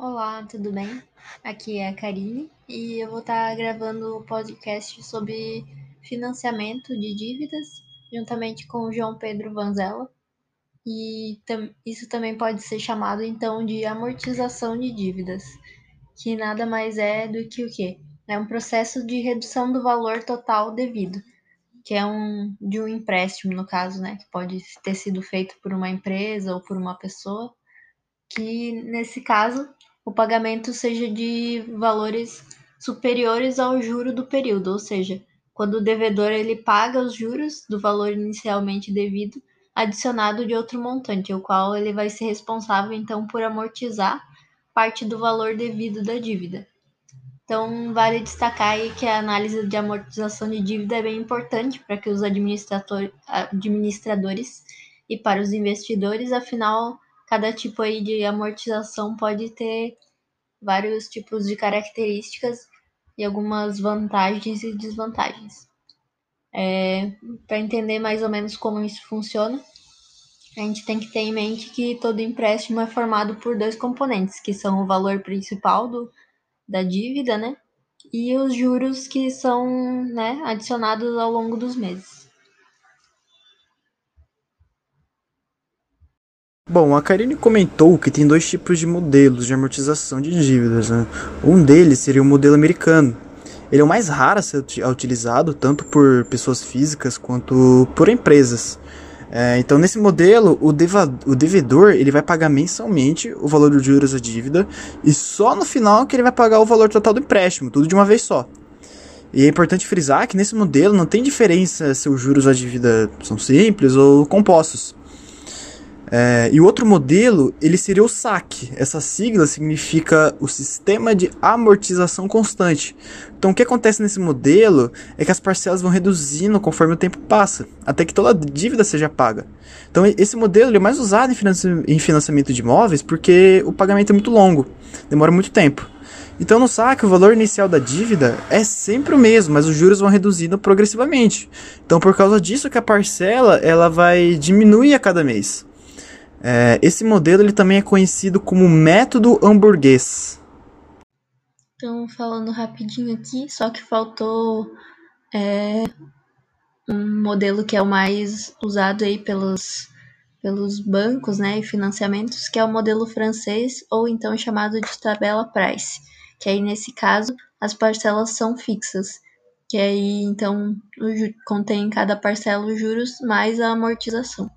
Olá, tudo bem? Aqui é a Karine e eu vou estar gravando o podcast sobre financiamento de dívidas, juntamente com o João Pedro Vanzella. E isso também pode ser chamado então de amortização de dívidas, que nada mais é do que o quê? É um processo de redução do valor total devido, que é um de um empréstimo no caso, né, que pode ter sido feito por uma empresa ou por uma pessoa, que nesse caso o pagamento seja de valores superiores ao juro do período, ou seja, quando o devedor ele paga os juros do valor inicialmente devido, adicionado de outro montante, o qual ele vai ser responsável então por amortizar parte do valor devido da dívida. Então, vale destacar aí que a análise de amortização de dívida é bem importante para que os administradores e para os investidores, afinal, cada tipo aí de amortização pode ter vários tipos de características e algumas vantagens e desvantagens. É, Para entender mais ou menos como isso funciona, a gente tem que ter em mente que todo empréstimo é formado por dois componentes, que são o valor principal do, da dívida, né? E os juros que são né, adicionados ao longo dos meses. Bom, a Karine comentou que tem dois tipos de modelos de amortização de dívidas. Né? Um deles seria o modelo americano. Ele é o mais raro a ser utilizado tanto por pessoas físicas quanto por empresas. É, então, nesse modelo, o, deva, o devedor ele vai pagar mensalmente o valor dos juros da dívida e só no final que ele vai pagar o valor total do empréstimo, tudo de uma vez só. E é importante frisar que nesse modelo não tem diferença se os juros da dívida são simples ou compostos. É, e o outro modelo, ele seria o SAC. Essa sigla significa o Sistema de Amortização Constante. Então, o que acontece nesse modelo é que as parcelas vão reduzindo conforme o tempo passa, até que toda a dívida seja paga. Então, esse modelo é mais usado em financiamento de imóveis porque o pagamento é muito longo, demora muito tempo. Então, no SAC, o valor inicial da dívida é sempre o mesmo, mas os juros vão reduzindo progressivamente. Então, por causa disso que a parcela ela vai diminuir a cada mês. É, esse modelo ele também é conhecido como método hamburguês. Então, falando rapidinho aqui, só que faltou é, um modelo que é o mais usado aí pelos, pelos bancos né, e financiamentos, que é o modelo francês, ou então chamado de tabela price, que aí nesse caso as parcelas são fixas, que aí então contém em cada parcela os juros mais a amortização.